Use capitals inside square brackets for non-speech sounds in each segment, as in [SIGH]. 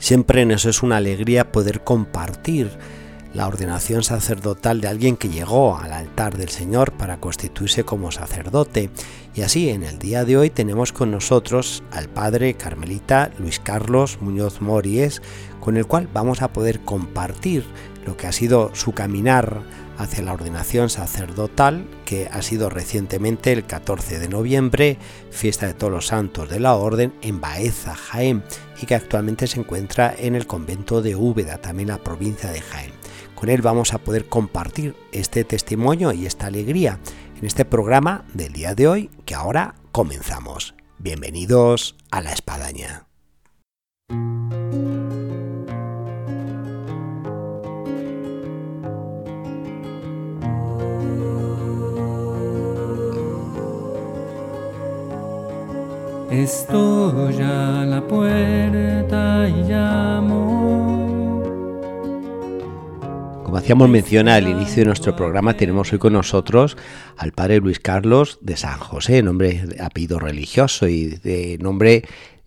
Siempre nos es una alegría poder compartir la ordenación sacerdotal de alguien que llegó al altar del Señor para constituirse como sacerdote. Y así en el día de hoy tenemos con nosotros al padre carmelita Luis Carlos Muñoz Mories, con el cual vamos a poder compartir lo que ha sido su caminar hacia la ordenación sacerdotal, que ha sido recientemente el 14 de noviembre, fiesta de todos los santos de la orden en Baeza, Jaén, y que actualmente se encuentra en el convento de Úbeda, también la provincia de Jaén. Con él vamos a poder compartir este testimonio y esta alegría en este programa del día de hoy, que ahora comenzamos. Bienvenidos a la espadaña. Estoy a la puerta y llamo. Como hacíamos mención al inicio de nuestro programa, tenemos hoy con nosotros al padre Luis Carlos de San José, nombre apellido religioso y de nombre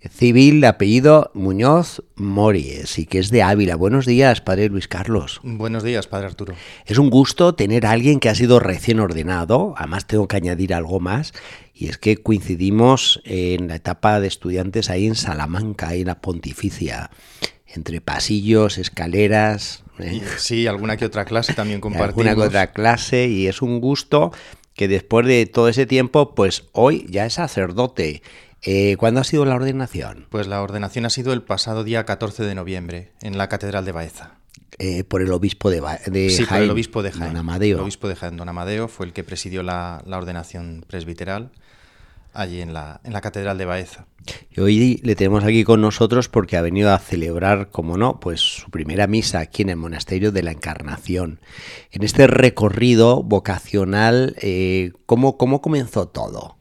civil apellido Muñoz Mories y que es de Ávila. Buenos días, padre Luis Carlos. Buenos días, padre Arturo. Es un gusto tener a alguien que ha sido recién ordenado. Además, tengo que añadir algo más. Y es que coincidimos en la etapa de estudiantes ahí en Salamanca, ahí en la Pontificia, entre pasillos, escaleras. ¿Eh? Sí, alguna que otra clase también compartimos. Alguna que otra clase y es un gusto que después de todo ese tiempo, pues hoy ya es sacerdote. Eh, ¿Cuándo ha sido la ordenación? Pues la ordenación ha sido el pasado día 14 de noviembre en la Catedral de Baeza. Eh, por el obispo de, ba de sí, Jaén, por el obispo de Jaén. Don Amadeo. El obispo de Jaén, Don Amadeo, fue el que presidió la, la ordenación presbiteral allí en la, en la Catedral de Baeza. Y hoy le tenemos aquí con nosotros porque ha venido a celebrar, como no, pues su primera misa aquí en el Monasterio de la Encarnación. En este recorrido vocacional, eh, ¿cómo, ¿cómo comenzó todo?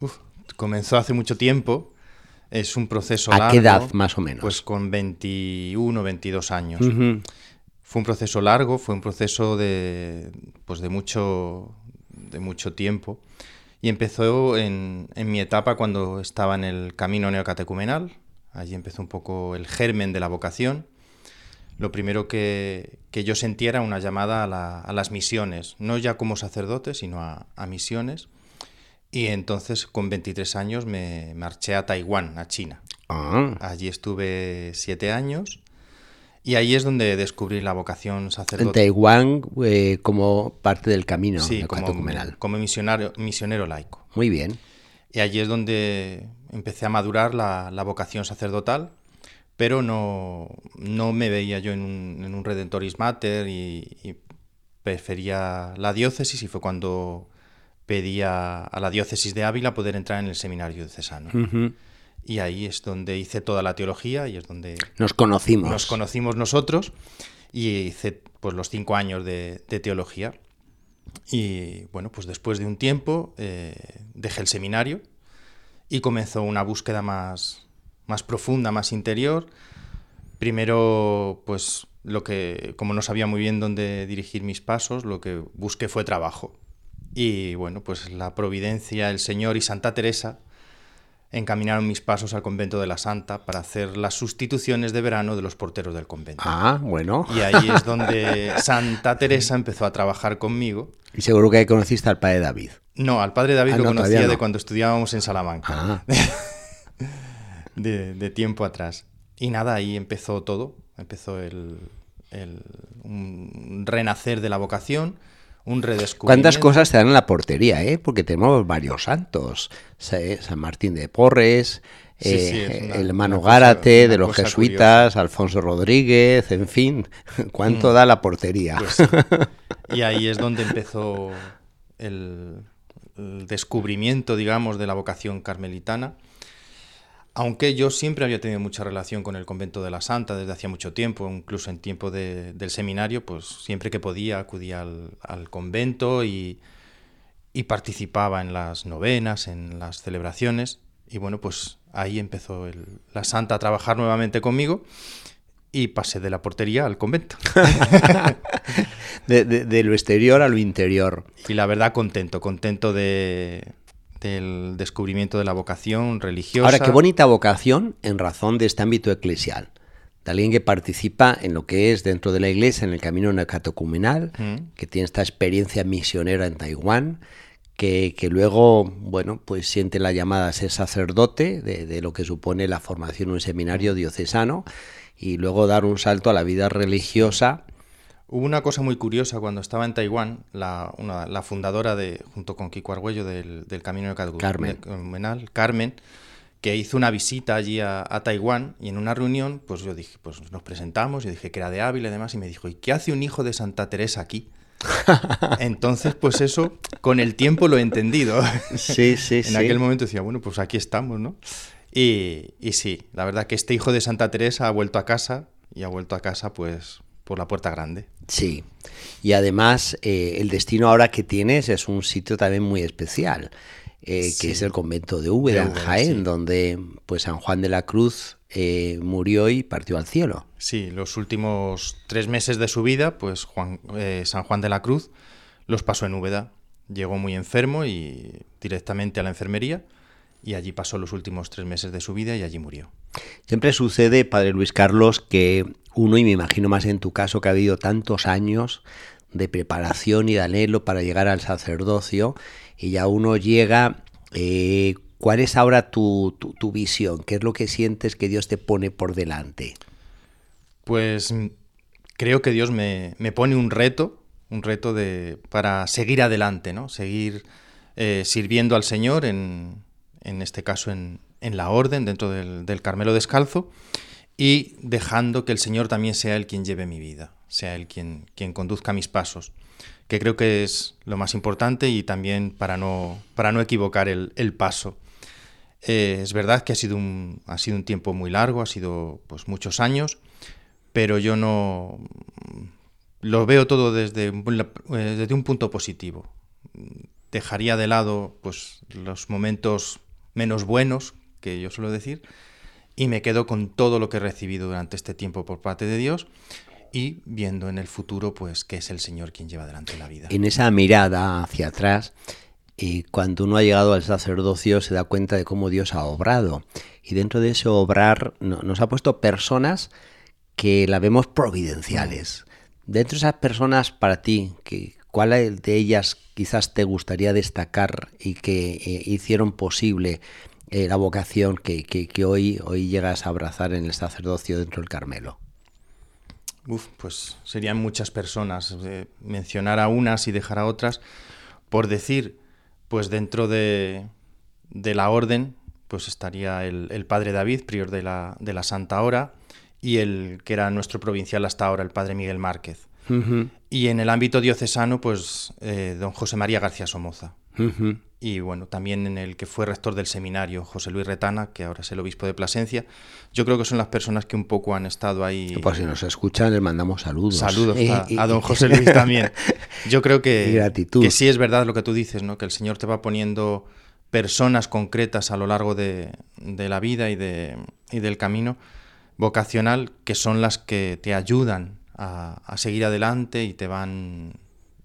Uf, comenzó hace mucho tiempo. Es un proceso ¿A largo. qué edad, más o menos? Pues con 21, 22 años. Uh -huh. Fue un proceso largo, fue un proceso de, pues de, mucho, de mucho tiempo. Y empezó en, en, mi etapa cuando estaba en el camino neocatecumenal. Allí empezó un poco el germen de la vocación. Lo primero que, que yo sentía era una llamada a, la, a, las misiones, no ya como sacerdote, sino a, a, misiones. Y entonces, con 23 años, me marché a Taiwán, a China. Ah. Allí estuve siete años. Y ahí es donde descubrí la vocación sacerdotal. En Taiwán eh, como parte del camino sí, como, como misionario, misionero laico. Muy bien. Y allí es donde empecé a madurar la, la vocación sacerdotal, pero no, no, me veía yo en un, en un Redentoris Mater y, y, prefería la diócesis y fue cuando pedí a, a, la diócesis de Ávila poder entrar en el seminario diocesano. Uh -huh y ahí es donde hice toda la teología y es donde nos conocimos. Nos conocimos nosotros y hice pues los cinco años de, de teología. Y bueno, pues después de un tiempo eh, dejé el seminario y comenzó una búsqueda más, más profunda, más interior. Primero, pues lo que, como no sabía muy bien dónde dirigir mis pasos, lo que busqué fue trabajo. Y bueno, pues la providencia, el Señor y Santa Teresa encaminaron mis pasos al convento de la Santa para hacer las sustituciones de verano de los porteros del convento. Ah, bueno. Y ahí es donde [LAUGHS] Santa Teresa empezó a trabajar conmigo. Y seguro que ahí conociste al padre David. No, al padre David ah, lo no, conocía no. de cuando estudiábamos en Salamanca. Ah. [LAUGHS] de, de, tiempo atrás. Y nada, ahí empezó todo. Empezó el, el un renacer de la vocación un redescubrimiento. ¿Cuántas cosas te dan en la portería, eh? Porque tenemos varios santos. San Martín de Porres, sí, eh, sí, una, el hermano Gárate de los jesuitas, curiosa. Alfonso Rodríguez, en fin. [LAUGHS] ¿Cuánto mm. da la portería? Pues, y ahí es donde empezó el, el, descubrimiento, digamos, de la vocación carmelitana. Aunque yo siempre había tenido mucha relación con el convento de la Santa desde hacía mucho tiempo, incluso en tiempo de- del seminario, pues siempre que podía acudía al, al convento y, y participaba en las novenas, en las celebraciones. Y bueno, pues ahí empezó el- la Santa a trabajar nuevamente conmigo y pasé de la portería al convento. [LAUGHS] De, de- de lo exterior a lo interior. Y la verdad contento, contento de, del descubrimiento de la vocación religiosa. Ahora, qué bonita vocación en razón de este ámbito eclesial. De alguien que participa en lo que es dentro de la iglesia, en el camino neocatecumenal, Mm. que tiene esta experiencia misionera en Taiwán, que, que luego, bueno, pues siente la llamada a ser sacerdote de, de lo que supone la formación en un seminario diocesano y luego dar un salto a la vida religiosa. Hubo una cosa muy curiosa cuando estaba en Taiwán, la, una- la fundadora de, junto con Kiko Argüello del, del Camino Carmen. Neocatecumenal, Carmen, que hizo una visita allí a, a Taiwán y en una reunión, pues yo dije, pues nos presentamos, yo dije que era de Ávila y demás, y me dijo, ¿y qué hace un hijo de Santa Teresa aquí? [LAUGHS] Entonces, pues eso, con el tiempo lo he entendido. Sí, sí, [LAUGHS] en aquel momento decía, bueno, pues aquí estamos, ¿no? Y, y sí, la verdad que este hijo de Santa Teresa ha vuelto a casa y ha vuelto a casa, pues, por la puerta grande. Sí, y además eh, el destino ahora que tienes es un sitio también muy especial, eh, Sí. que es el convento de Úbeda, en Jaén, sí. donde pues San Juan de la Cruz eh, murió y partió al cielo. Sí, los últimos tres meses de su vida, pues Juan, San Juan de la Cruz los pasó en Úbeda. Llegó muy enfermo y directamente a la enfermería y allí pasó los últimos tres meses de su vida y allí murió. Siempre sucede, Padre Luis Carlos, que uno, y me imagino más en tu caso, que ha habido tantos años de preparación y de anhelo para llegar al sacerdocio, y ya uno llega, eh, ¿cuál es ahora tu, tu, visión? ¿Qué es lo que sientes que Dios te pone por delante? Pues mm, creo que Dios me, me pone un reto, un reto de, para seguir adelante, ¿no? Seguir eh, sirviendo al Señor, en, en este caso en, en la orden, dentro del, del Carmelo Descalzo, y dejando que el Señor también sea el quien lleve mi vida, sea el quien, quien conduzca mis pasos, que creo que es lo más importante y también para no, para no equivocar el, el paso. Eh, es verdad que ha sido, un, ha sido un tiempo muy largo, ha sido pues muchos años, pero yo no lo veo todo desde, eh, desde un punto positivo. Dejaría de lado pues los momentos menos buenos, que yo suelo decir, y me quedo con todo lo que he recibido durante este tiempo por parte de Dios y viendo en el futuro pues que es el Señor quien lleva adelante la vida. En esa mirada hacia atrás, y cuando uno ha llegado al sacerdocio se da cuenta de cómo Dios ha obrado. Y dentro de ese obrar no- nos ha puesto personas que la vemos providenciales. Dentro de esas personas, para ti, ¿cuál de ellas quizás te gustaría destacar y que eh, hicieron posible eh, la vocación que, que- que hoy, hoy llegas a abrazar en el sacerdocio dentro del Carmelo? Uf, pues serían muchas personas. eh, mencionar a unas y dejar a otras. Por decir, pues dentro de, de la orden, pues estaría el, el padre David, prior de la, de la Santa Hora, y el que era nuestro provincial hasta ahora, el padre Miguel Márquez. Y en el ámbito diocesano, pues eh, don José María García Somoza. Y bueno, también en el que fue rector del seminario, José Luis Retana, que ahora es el obispo de Plasencia. Yo creo que son las personas que un poco han estado ahí. Pues si nos escuchan, les mandamos saludos. Saludos Eh, a, y- a don José Luis también. [LAUGHS] Yo creo que, gratitud. que sí es verdad lo que tú dices, ¿no? Que el Señor te va poniendo personas concretas a lo largo de, de la vida y, de, y del camino vocacional que son las que te ayudan a, a seguir adelante y te van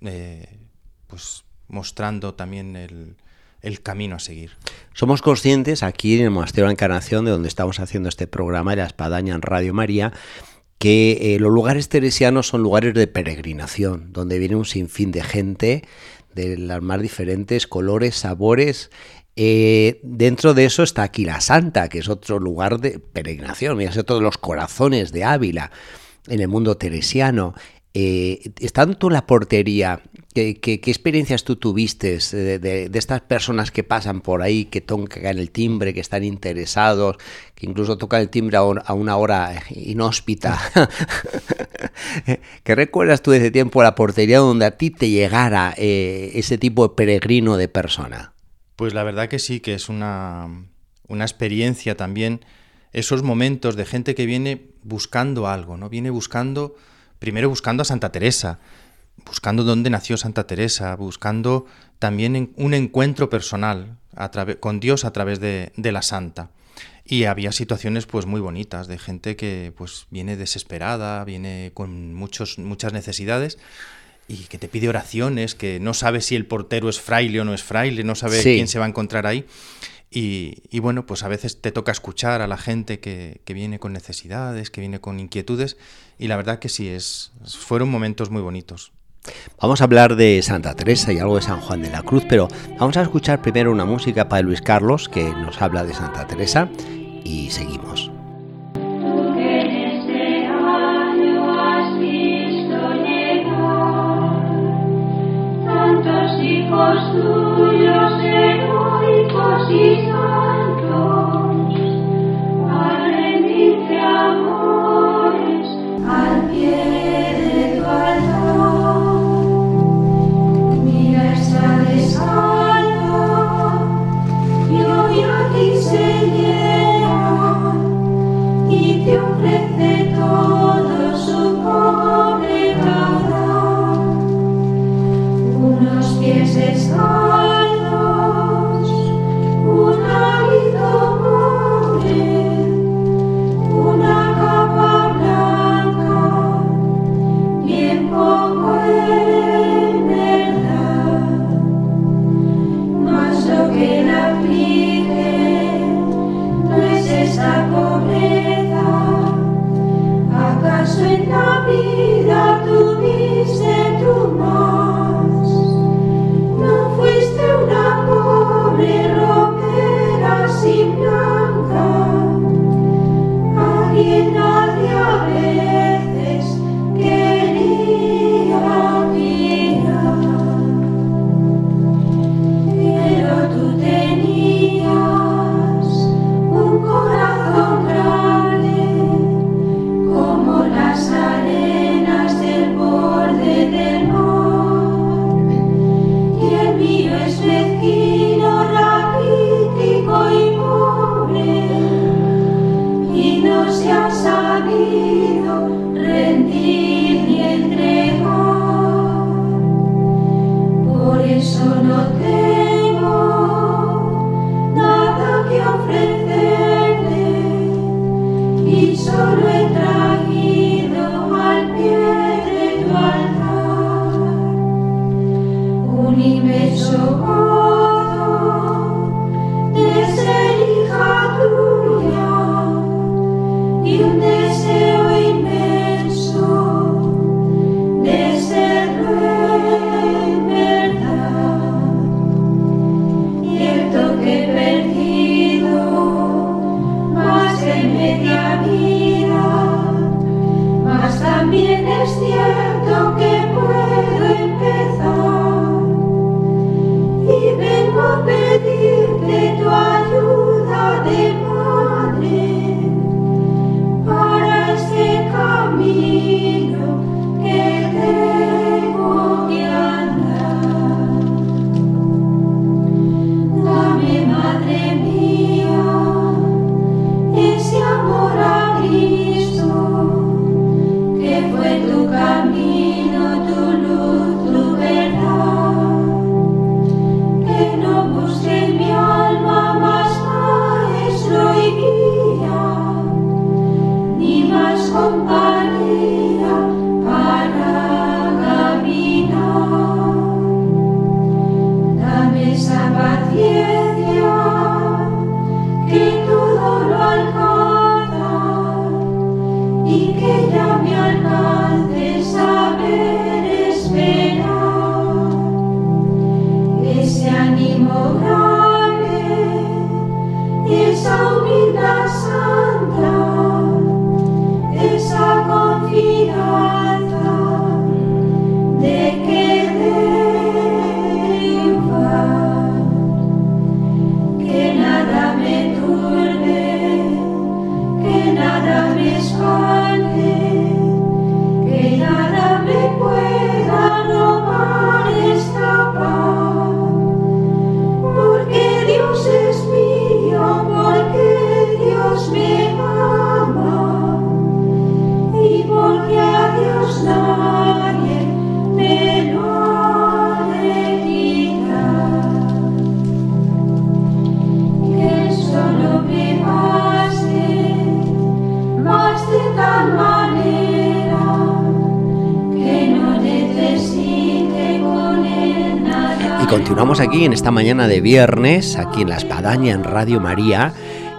eh, pues mostrando también el, el camino a seguir. Somos conscientes aquí en el Monasterio de la Encarnación, de donde estamos haciendo este programa de la Espadaña en Radio María, que eh, los lugares teresianos son lugares de peregrinación, donde viene un sinfín de gente de las más diferentes colores, sabores. Eh, dentro de eso está aquí la Santa, que es otro lugar de peregrinación, mira, es otro de los corazones de Ávila en el mundo teresiano. Eh, estando tú en la portería, ¿qué, qué, qué experiencias tú tuviste de, de, de, estas personas que pasan por ahí, que tocan el timbre, que están interesados, que incluso tocan el timbre a, un, a una hora inhóspita? [LAUGHS] ¿Qué recuerdas tú de ese tiempo a la portería donde a ti te llegara eh, ese tipo de peregrino de persona? Pues la verdad que sí, que es una, una experiencia también, esos momentos de gente que viene buscando algo, ¿no? Viene buscando, primero buscando a Santa Teresa, buscando dónde nació Santa Teresa, buscando también un encuentro personal con Dios a través de, la Santa. Y había situaciones pues muy bonitas de gente que pues viene desesperada, viene con muchos, muchas necesidades y que te pide oraciones, que no sabe si el portero es fraile o no es fraile, no sabe quién se va a encontrar ahí. Y, bueno, pues a veces te toca escuchar a la gente que, que, viene con necesidades, que viene con inquietudes, y la verdad que sí, es, fueron momentos muy bonitos. Vamos a hablar de Santa Teresa y algo de San Juan de la Cruz, pero vamos a escuchar primero una música para Luis Carlos que nos habla de Santa Teresa y seguimos. Pobreza. ¿Acaso en la vida tuviste Amen. Continuamos aquí en esta mañana de viernes, aquí en La Espadaña, en Radio María,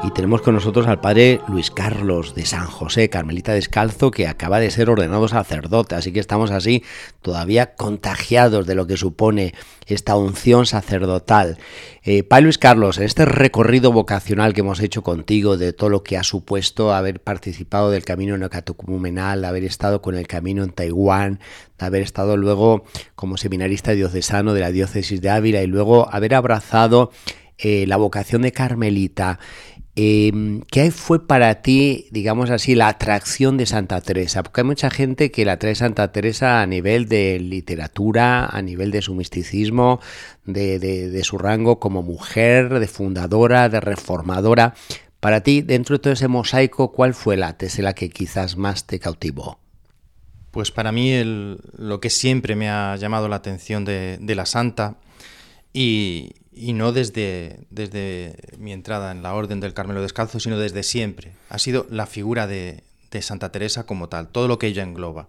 y tenemos con nosotros al padre Luis Carlos de San José, Carmelita Descalzo, que acaba de ser ordenado sacerdote, así que estamos así todavía contagiados de lo que supone esta unción sacerdotal. Eh, padre Luis Carlos, en este recorrido vocacional que hemos hecho contigo, de todo lo que ha supuesto haber participado del camino neocatecumenal, haber estado con el camino en Taiwán, de haber estado luego como seminarista diocesano de la diócesis de Ávila y luego haber abrazado eh, la vocación de Carmelita, eh, ¿Qué fue para ti, digamos así, la atracción de Santa Teresa? Porque hay mucha gente que la trae Santa Teresa a nivel de literatura, a nivel de su misticismo, de, su rango como mujer, de fundadora, de reformadora. Para ti, dentro de todo ese mosaico, ¿cuál fue la tesela que quizás más te cautivó? Pues para mí el, lo que siempre me ha llamado la atención de, de la santa y, y no desde, desde mi entrada en la Orden del Carmelo Descalzo, sino desde siempre. Ha sido la figura de, Santa Teresa como tal, todo lo que ella engloba.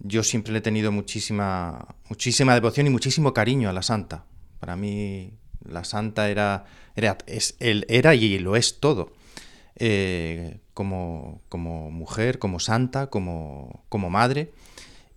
Yo siempre le he tenido muchísima, muchísima devoción y muchísimo cariño a la santa. Para mí la santa era, era, es, él era y lo es todo. Eh, como, como, mujer, como santa, como, como madre,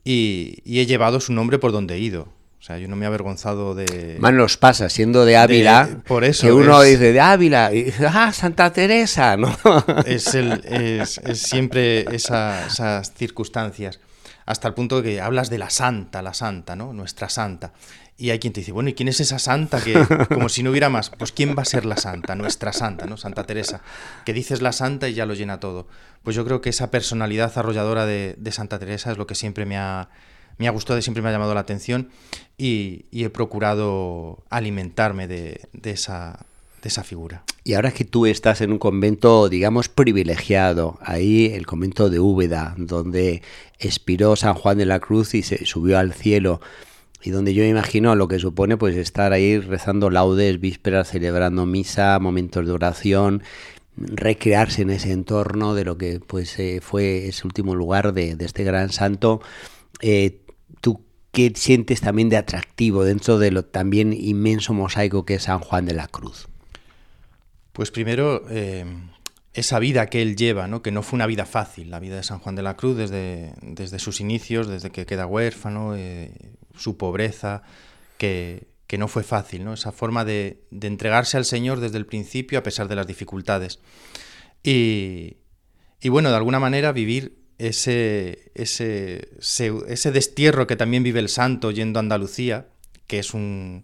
y, he llevado su nombre por donde he ido sea, yo no me he avergonzado de... Más nos pasa, siendo de Ávila, de, por eso que uno es, dice de Ávila, y dice, ah, Santa Teresa, ¿no? [LAUGHS] Es, el, es, es siempre esa, esas circunstancias, hasta el punto de que hablas de la santa, la santa, ¿no? Nuestra santa. Y hay quien te dice, bueno, ¿y quién es esa santa que, como si no hubiera más? Pues ¿quién va a ser la santa? Nuestra santa, ¿no? Santa Teresa. Que dices la santa y ya lo llena todo. Pues yo creo que esa personalidad arrolladora de, de Santa Teresa es lo que siempre me ha, me ha gustado siempre me ha llamado la atención y, he procurado alimentarme de, esa, figura. Y ahora que tú estás en un convento, digamos, privilegiado, ahí el convento de Úbeda, donde expiró San Juan de la Cruz y se subió al cielo, y donde yo me imagino lo que supone pues estar ahí rezando laudes, vísperas, celebrando misa, momentos de oración, recrearse en ese entorno de lo que pues eh, fue ese último lugar de, de este gran santo. Eh, ¿Tú qué sientes también de atractivo dentro de lo también inmenso mosaico que es San Juan de la Cruz? Pues primero, eh, esa vida que él lleva, ¿no? que no fue una vida fácil, la vida de San Juan de la Cruz desde, desde sus inicios, desde que queda huérfano, eh, su pobreza, que, que, no fue fácil, ¿no? esa forma de, de, entregarse al Señor desde el principio a pesar de las dificultades. Y, y bueno, de alguna manera vivir ese, ese, ese, destierro que también vive el santo yendo a Andalucía, que es un,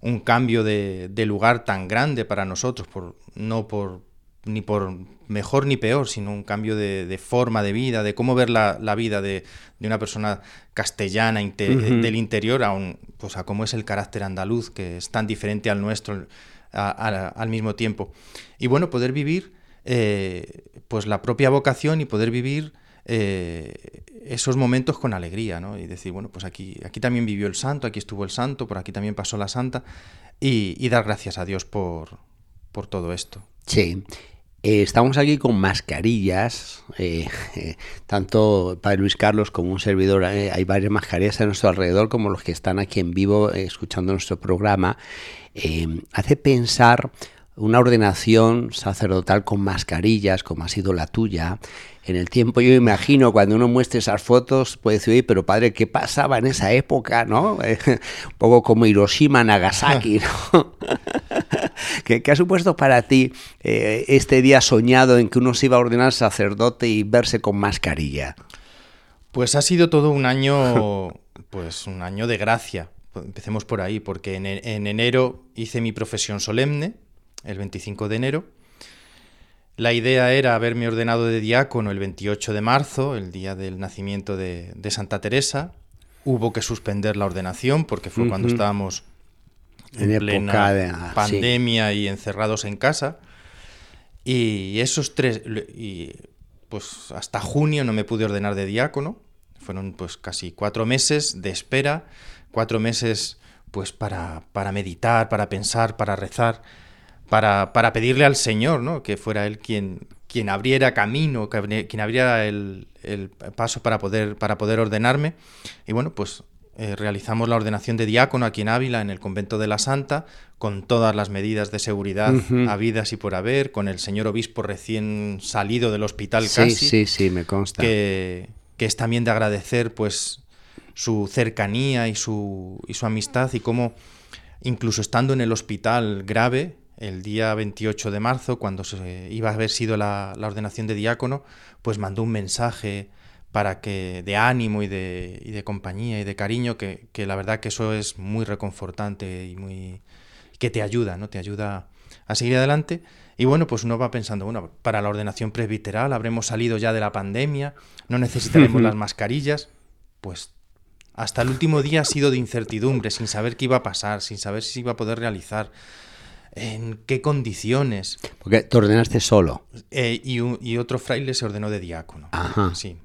un cambio de, de, lugar tan grande para nosotros, por, no por ni por mejor ni peor, sino un cambio de, de forma de vida, de cómo ver la, la vida de, de, una persona castellana inter, uh -huh. del interior a, un, pues a cómo es el carácter andaluz, que es tan diferente al nuestro a, a, al mismo tiempo. Y bueno, poder vivir eh, pues la propia vocación y poder vivir eh, esos momentos con alegría, ¿no? Y decir, bueno, pues aquí, aquí también vivió el santo, aquí estuvo el santo, por aquí también pasó la santa, y, dar gracias a Dios por, por todo esto. Sí. Eh, estamos aquí con mascarillas, eh, [LAUGHS] tanto Padre Luis Carlos como un servidor, hay varias mascarillas a nuestro alrededor, como los que están aquí en vivo escuchando nuestro programa. hace pensar una ordenación sacerdotal con mascarillas, como ha sido la tuya, en el tiempo, yo imagino, cuando uno muestre esas fotos, puede decir, oye, pero padre, ¿qué pasaba en esa época? ¿no? [LAUGHS] Un poco como Hiroshima, Nagasaki, ¿no? [LAUGHS] ¿Qué, ¿Qué, ha supuesto para ti eh, este día soñado en que uno se iba a ordenar sacerdote y verse con mascarilla? Pues ha sido todo un año, [LAUGHS] pues un año de gracia. Empecemos por ahí, porque en, en enero hice mi profesión solemne, el 25 de enero, la idea era haberme ordenado de diácono el 28 de marzo, el día del nacimiento de, de Santa Teresa. Hubo que suspender la ordenación porque fue uh -huh. cuando estábamos en, en plena de, ah, pandemia sí. y encerrados en casa. Y esos tres, y pues hasta junio no me pude ordenar de diácono. Fueron pues casi cuatro meses de espera, cuatro meses pues para, para meditar, para pensar, para rezar para, para pedirle al Señor, ¿no? Que fuera Él quien, quien abriera camino, quien abriera el, el, paso para poder, para poder ordenarme. Y bueno, pues eh, realizamos la ordenación de diácono aquí en Ávila, en el convento de la Santa, con todas las medidas de seguridad Ujú. habidas y por haber, con el señor obispo recién salido del hospital Sí, casi, sí, sí, me consta. que, que es también de agradecer pues su cercanía y su, y su amistad y cómo incluso estando en el hospital grave, el día 28 de marzo, cuando se iba a haber sido la, la ordenación de diácono, pues mandó un mensaje para que de ánimo y de, y de compañía y de cariño, que, que la verdad que eso es muy reconfortante y muy que te ayuda, ¿no? Te ayuda a seguir adelante. Y bueno, pues uno va pensando, bueno, para la ordenación presbiteral habremos salido ya de la pandemia, no necesitaremos las mascarillas, pues hasta el último día ha sido de incertidumbre, sin saber qué iba a pasar, sin saber si se iba a poder realizar, en qué condiciones. Porque te ordenaste solo. Eh, y, y otro fraile se ordenó de diácono. Ajá. Sí.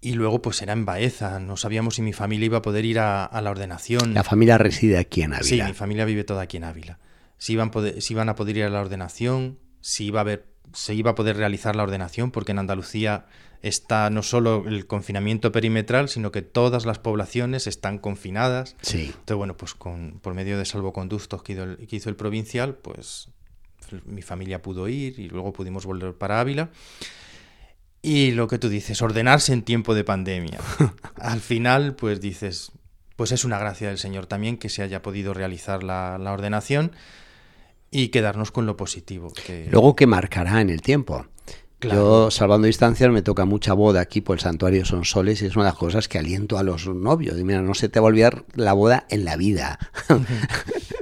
Y luego pues era en Baeza, no sabíamos si mi familia iba a poder ir a, a la ordenación. La familia reside aquí en Sí, Ávila. mi familia vive toda aquí en Ávila. Si iban, poder- si iban a poder ir a la ordenación, si iba a haber, se iba a poder realizar la ordenación, porque en Andalucía está no solo el confinamiento perimetral, sino que todas las poblaciones están confinadas. Sí. Entonces, bueno, pues con, por medio de salvoconductos que hizo, el, que hizo el provincial, pues mi familia pudo ir y luego pudimos volver para Ávila. Y lo que tú dices, ordenarse en tiempo de pandemia. [LAUGHS] Al final, pues dices, pues es una gracia del Señor también que se haya podido realizar la, la ordenación y quedarnos con lo positivo. Que, Luego que marcará en el tiempo. Claro. Yo, salvando distancias, me toca mucha boda aquí por el santuario Son Soles y es una de las cosas que aliento a los novios. Y mira, no se te va a olvidar la boda en la vida. [LAUGHS]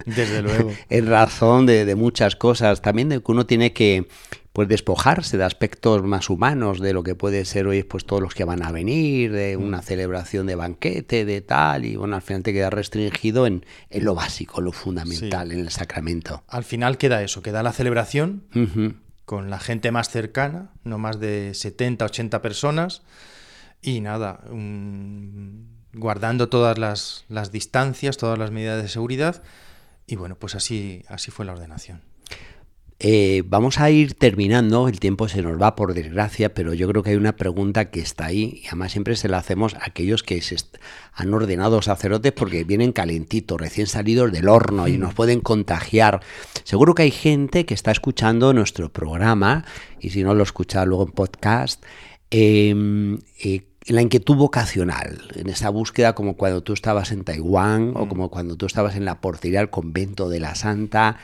desde luego. [LAUGHS] en razón de, de muchas cosas. También de que uno tiene que pues despojarse de aspectos más humanos de lo que puede ser hoy pues todos los que van a venir, de una celebración de banquete, de tal, y bueno, al final te queda restringido en, en lo básico, lo fundamental, en el sacramento. Al final queda eso, queda la celebración Ujú. con la gente más cercana, no más de 70, 80 personas, y nada, un- guardando todas las, las distancias, todas las medidas de seguridad, y bueno, pues así, así fue la ordenación. Eh, vamos a ir terminando, el tiempo se nos va por desgracia, pero yo creo que hay una pregunta que está ahí y además siempre se la hacemos a aquellos que se han ordenado sacerdotes porque vienen calentitos, recién salidos del horno y nos pueden contagiar. Seguro que hay gente que está escuchando nuestro programa y si no lo escucha luego en podcast, eh, eh, en la inquietud vocacional, en esa búsqueda como cuando tú estabas en Taiwán o como cuando tú estabas en la portería del convento de la Santa.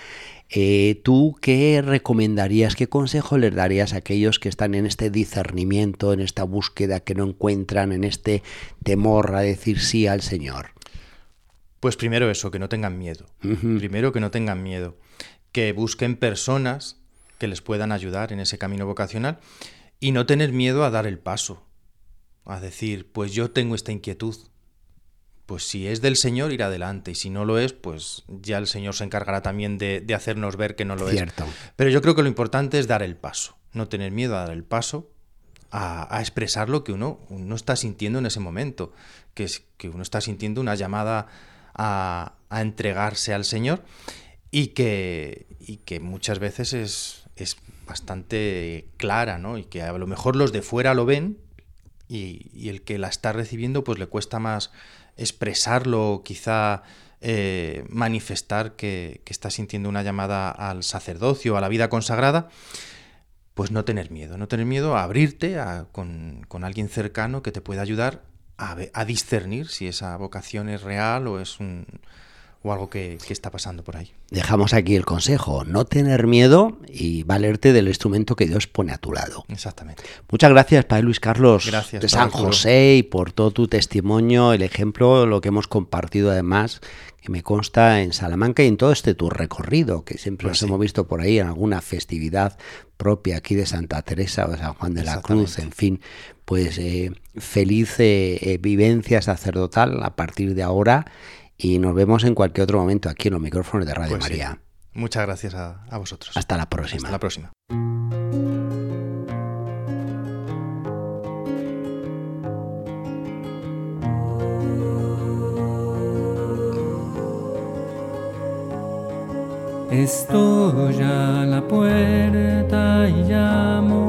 Eh, ¿Tú qué recomendarías, qué consejo les darías a aquellos que están en este discernimiento, en esta búsqueda que no encuentran, en este temor a decir sí al Señor? Pues primero eso, que no tengan miedo. Primero que no tengan miedo. Que busquen personas que les puedan ayudar en ese camino vocacional y no tener miedo a dar el paso. A decir, pues yo tengo esta inquietud. Pues si es del Señor, ir adelante. Y si no lo es, pues ya el Señor se encargará también de, de hacernos ver que no lo Cierto. es. Pero yo creo que lo importante es dar el paso. No tener miedo a dar el paso, a, a expresar lo que uno, uno está sintiendo en ese momento. Que es que uno está sintiendo una llamada a, a entregarse al Señor y que, y que muchas veces es, es bastante clara, ¿no? Y que a lo mejor los de fuera lo ven y, el que la está recibiendo pues le cuesta más expresarlo, quizá eh, manifestar que, está sintiendo una llamada al sacerdocio, a la vida consagrada, pues no tener miedo, no tener miedo a abrirte a- con, alguien cercano que te pueda ayudar a discernir si esa vocación es real o es un o algo que, que está pasando por ahí. Dejamos aquí el consejo, no tener miedo y valerte del instrumento que Dios pone a tu lado. Exactamente. Muchas gracias, Padre Luis Carlos Gracias, de San. José y por todo tu testimonio, el ejemplo, lo que hemos compartido además, que me consta en Salamanca y en todo este tu recorrido, que siempre Pues nos sí. hemos visto por ahí en alguna festividad propia aquí de Santa Teresa o San Juan de la Cruz, en fin, pues eh, feliz eh, eh, vivencia sacerdotal a partir de ahora y nos vemos en cualquier otro momento aquí en los micrófonos de Radio Pues sí. María. Muchas gracias a, a vosotros. Hasta la próxima. Hasta la próxima. Estoy a la puerta y llamo.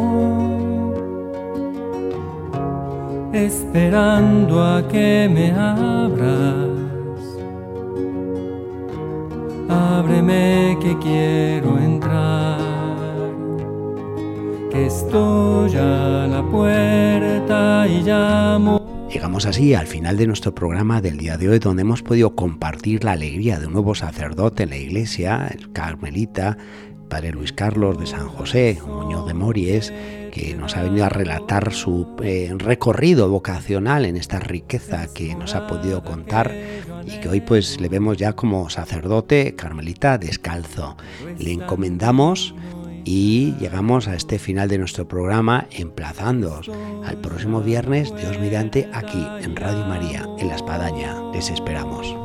esperando a que me abras. Ábreme que quiero entrar, que estoy a la puerta y llamo. Llegamos así al final de nuestro programa del día de hoy, donde hemos podido compartir la alegría de un nuevo sacerdote en la iglesia, el carmelita, Padre Luis Carlos de San José, Muñoz de Mories, que nos ha venido a relatar su eh, recorrido vocacional en esta riqueza que nos ha podido contar y que hoy pues le vemos ya como sacerdote carmelita descalzo. Le encomendamos y llegamos a este final de nuestro programa emplazándoos al próximo viernes, Dios mediante, aquí en Radio María, en La Espadaña. Les esperamos.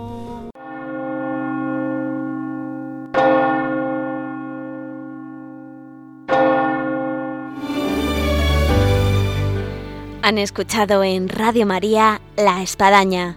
Han escuchado en Radio María La Espadaña,